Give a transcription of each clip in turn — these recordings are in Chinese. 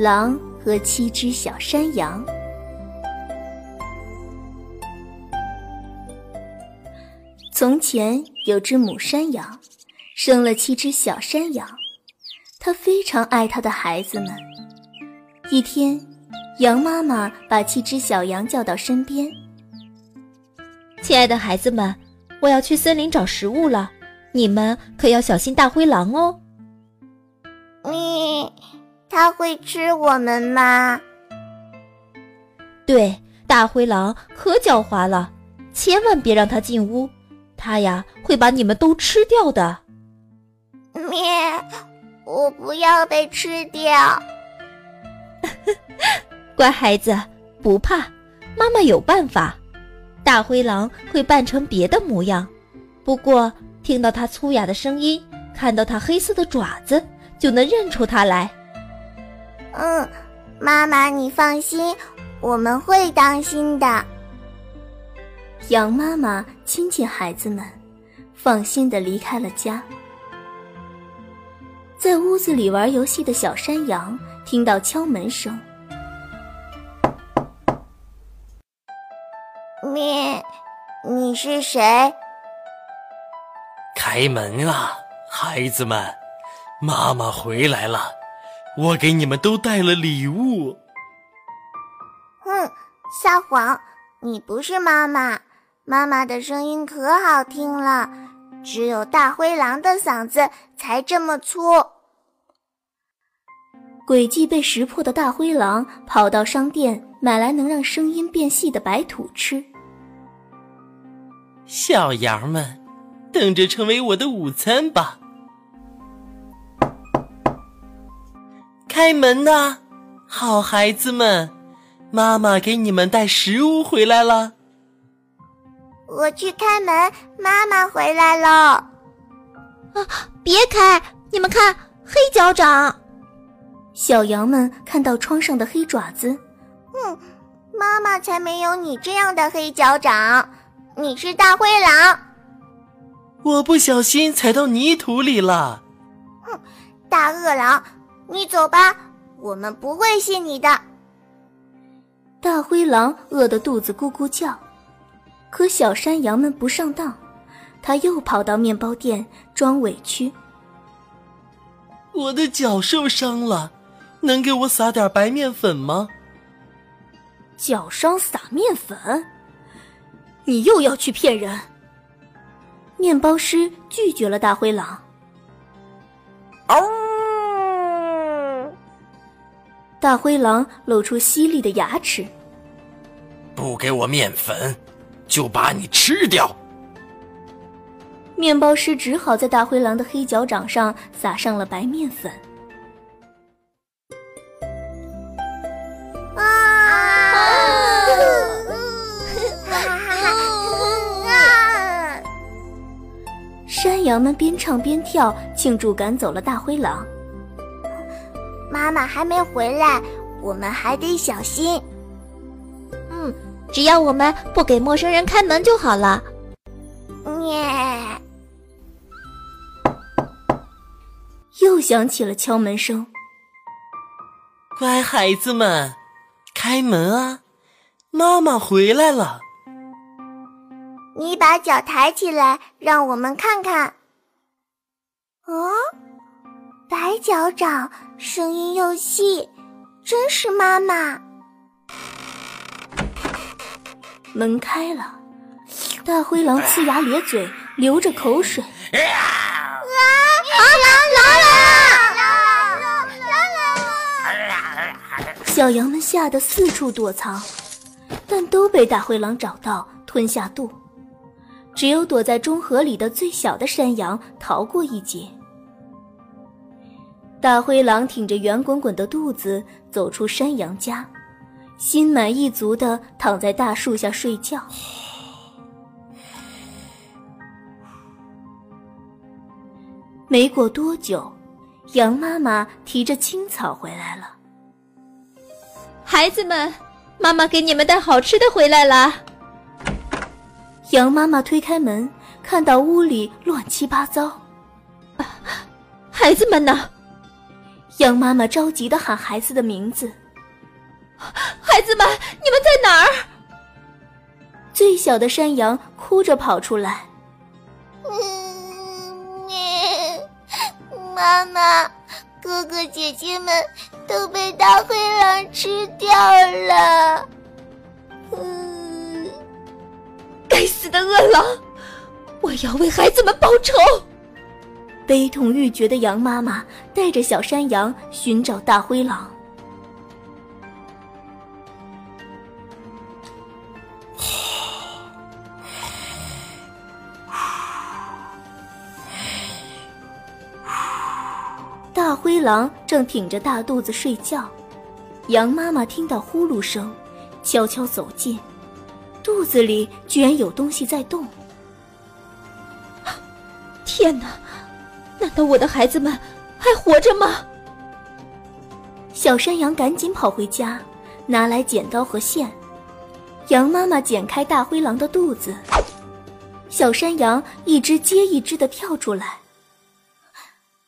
狼和七只小山羊。从前有只母山羊，生了七只小山羊，它非常爱它的孩子们。一天，羊妈妈把七只小羊叫到身边：“亲爱的孩子们，我要去森林找食物了，你们可要小心大灰狼哦。”你。他会吃我们吗？对，大灰狼可狡猾了，千万别让他进屋，他呀会把你们都吃掉的。咩，我不要被吃掉。乖孩子，不怕，妈妈有办法。大灰狼会扮成别的模样，不过听到它粗哑的声音，看到它黑色的爪子，就能认出它来。嗯，妈妈，你放心，我们会当心的。羊妈妈亲亲孩子们，放心的离开了家。在屋子里玩游戏的小山羊听到敲门声，咩，你是谁？开门啊，孩子们，妈妈回来了。我给你们都带了礼物。哼，撒谎！你不是妈妈，妈妈的声音可好听了，只有大灰狼的嗓子才这么粗。诡计被识破的大灰狼跑到商店买来能让声音变细的白土吃。小羊们，等着成为我的午餐吧。开门呐，好孩子们，妈妈给你们带食物回来了。我去开门，妈妈回来了。啊，别开！你们看，黑脚掌。小羊们看到窗上的黑爪子，哼，妈妈才没有你这样的黑脚掌，你是大灰狼。我不小心踩到泥土里了。哼，大恶狼。你走吧，我们不会信你的。大灰狼饿得肚子咕咕叫，可小山羊们不上当，他又跑到面包店装委屈。我的脚受伤了，能给我撒点白面粉吗？脚伤撒面粉？你又要去骗人？面包师拒绝了大灰狼。哦。大灰狼露出犀利的牙齿，不给我面粉，就把你吃掉。面包师只好在大灰狼的黑脚掌上撒上了白面粉。啊！山羊们边唱边跳，庆祝赶走了大灰狼。妈妈还没回来，我们还得小心。嗯，只要我们不给陌生人开门就好了。咩！又响起了敲门声。乖孩子们，开门啊！妈妈回来了。你把脚抬起来，让我们看看。脚掌，声音又细，真是妈妈。门开了，大灰狼呲牙咧嘴，流着口水。啊！狼狼来了！狼来了！小羊们吓得四处躲藏，但都被大灰狼找到，吞下肚。只有躲在中河里的最小的山羊逃过一劫。大灰狼挺着圆滚滚的肚子走出山羊家，心满意足的躺在大树下睡觉。没过多久，羊妈妈提着青草回来了。孩子们，妈妈给你们带好吃的回来了。羊妈妈推开门，看到屋里乱七八糟。孩子们呢？羊妈妈着急的喊孩子的名字。孩子们，你们在哪儿？最小的山羊哭着跑出来。嗯妈妈，哥哥姐姐们都被大灰狼吃掉了。嗯，该死的恶狼！我要为孩子们报仇。悲痛欲绝的羊妈妈带着小山羊寻找大灰狼。大灰狼正挺着大肚子睡觉，羊妈妈听到呼噜声，悄悄走近，肚子里居然有东西在动。天哪！难道我的孩子们还活着吗？小山羊赶紧跑回家，拿来剪刀和线。羊妈妈剪开大灰狼的肚子，小山羊一只接一只的跳出来。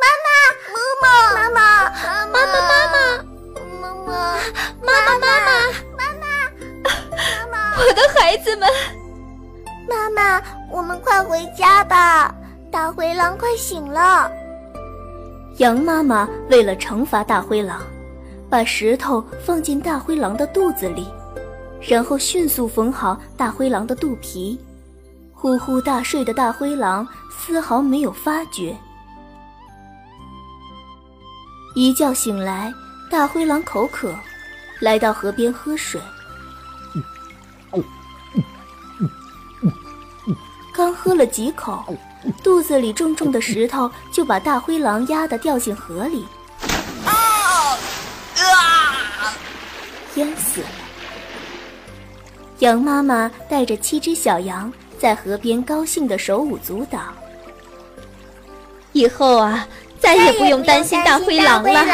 妈妈，妈妈，妈妈，妈妈，妈妈，妈妈，妈妈，妈妈，妈妈，妈妈，我的孩子们！妈妈，我们快回家吧。大灰狼快醒了！羊妈妈为了惩罚大灰狼，把石头放进大灰狼的肚子里，然后迅速缝好大灰狼的肚皮。呼呼大睡的大灰狼丝毫没有发觉。一觉醒来，大灰狼口渴，来到河边喝水。刚喝了几口。肚子里重重的石头就把大灰狼压得掉进河里，啊！啊！淹死了。羊妈妈带着七只小羊在河边高兴的手舞足蹈。以后啊，再也不用担心大灰狼了。